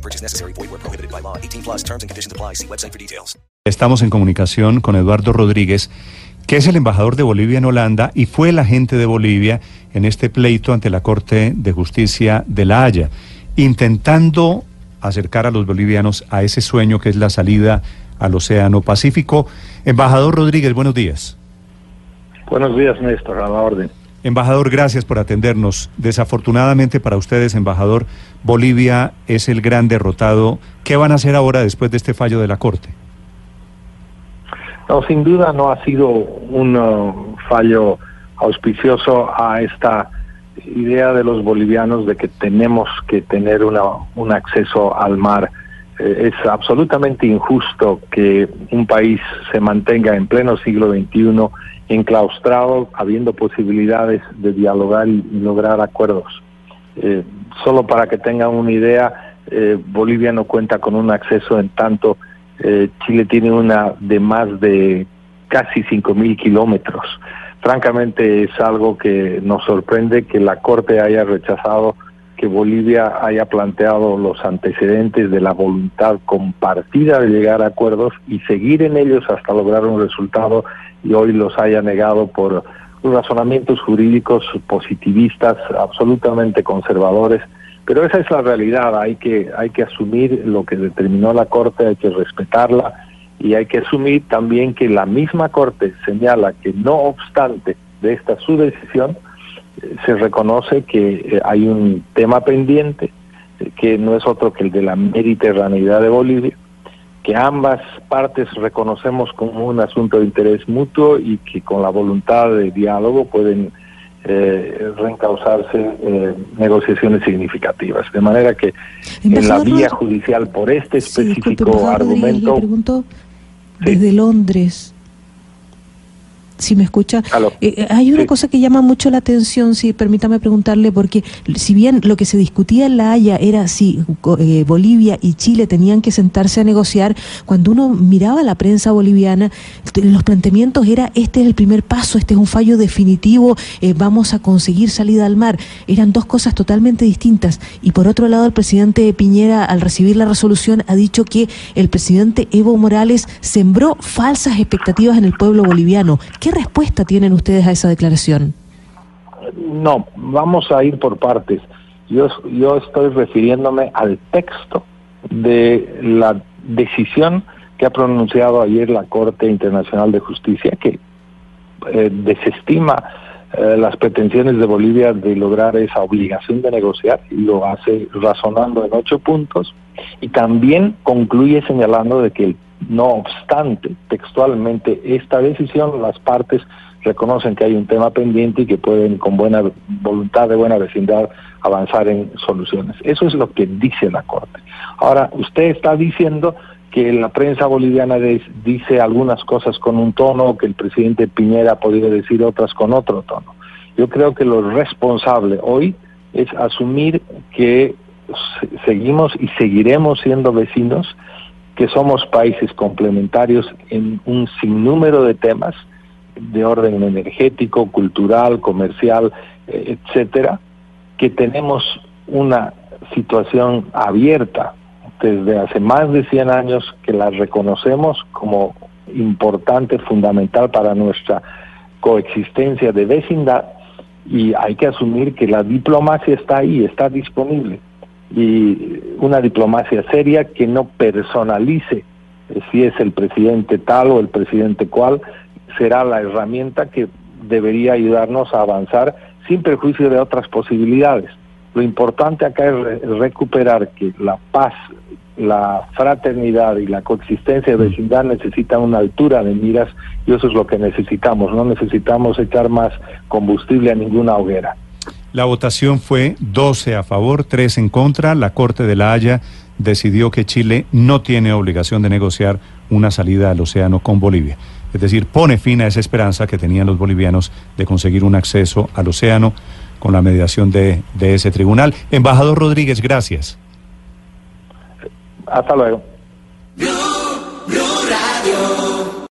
No purchase necessary. Void where prohibited by law. 18 plus terms and conditions apply. See website for details. Estamos en comunicación con Eduardo Rodríguez, que es el embajador de Bolivia en Holanda y fue el agente de Bolivia en este pleito ante la Corte de Justicia de La Haya, intentando acercar a los bolivianos a ese sueño que es la salida al Océano Pacífico. Embajador Rodríguez, buenos días. Buenos días, Néstor, a la orden. Embajador, gracias por atendernos. Desafortunadamente para ustedes, embajador, Bolivia es el gran derrotado. ¿Qué van a hacer ahora después de este fallo de la Corte? No, sin duda no ha sido un uh, fallo auspicioso a esta idea de los bolivianos de que tenemos que tener una, un acceso al mar. Eh, es absolutamente injusto que un país se mantenga en pleno siglo XXI enclaustrado, habiendo posibilidades de dialogar y, y lograr acuerdos. Eh, solo para que tengan una idea, eh, Bolivia no cuenta con un acceso en tanto eh, Chile tiene una de más de casi 5.000 kilómetros. Francamente es algo que nos sorprende que la Corte haya rechazado que Bolivia haya planteado los antecedentes de la voluntad compartida de llegar a acuerdos y seguir en ellos hasta lograr un resultado y hoy los haya negado por razonamientos jurídicos positivistas absolutamente conservadores. Pero esa es la realidad hay que hay que asumir lo que determinó la corte hay que respetarla y hay que asumir también que la misma corte señala que no obstante de esta su decisión eh, se reconoce que eh, hay un tema pendiente eh, que no es otro que el de la mediterraneidad de Bolivia que ambas partes reconocemos como un asunto de interés mutuo y que con la voluntad de diálogo pueden eh, reencauzarse eh, negociaciones significativas. De manera que en la vía judicial por este Sí, específico Rodríguez, argumento... Le pregunto Sí. desde Londres. Si me escucha. Eh, eh, hay una Sí. cosa que llama mucho la atención, si permítame preguntarle, porque si bien lo que se discutía en La Haya era si eh, Bolivia y Chile tenían que sentarse a negociar, cuando uno miraba la prensa boliviana, los planteamientos era este es el primer paso, este es un fallo definitivo, eh, vamos a conseguir salida al mar. Eran dos cosas totalmente distintas. Y por otro lado, el presidente Piñera, al recibir la resolución, ha dicho que el presidente Evo Morales sembró falsas expectativas en el pueblo boliviano. ¿Qué respuesta tienen ustedes a esa declaración? No, vamos a ir por partes. Yo, yo estoy refiriéndome al texto de la decisión que ha pronunciado ayer la Corte Internacional de Justicia, que eh, desestima eh, las pretensiones de Bolivia de lograr esa obligación de negociar y lo hace razonando en ocho puntos y también concluye señalando de que no obstante textualmente esta decisión las partes reconocen que hay un tema pendiente y que pueden con buena voluntad de buena vecindad avanzar en soluciones. Eso es lo que dice la Corte. Ahora, usted está diciendo que la prensa boliviana dice algunas cosas con un tono, que el presidente Piñera ha podido decir otras con otro tono. Yo creo que lo responsable hoy es asumir que se- seguimos y seguiremos siendo vecinos, que somos países complementarios en un sinnúmero de temas de orden energético, cultural, comercial, eh, etcétera, que tenemos una situación abierta desde hace más de 100 años que la reconocemos como importante, fundamental para nuestra coexistencia de vecindad y hay que asumir que la diplomacia está ahí, está disponible y una diplomacia seria que no personalice si es el presidente tal o el presidente cual, será la herramienta que debería ayudarnos a avanzar sin perjuicio de otras posibilidades. Lo importante acá es re- recuperar que la paz, la fraternidad y la coexistencia de vecindad necesitan una altura de miras y eso es lo que necesitamos. No necesitamos echar más combustible a ninguna hoguera. La votación fue 12 a favor, 3 en contra. La Corte de la Haya decidió que Chile no tiene obligación de negociar una salida al océano con Bolivia. Es decir, pone fin a esa esperanza que tenían los bolivianos de conseguir un acceso al océano con la mediación de, de ese tribunal. Embajador Rodríguez, gracias. Hasta luego.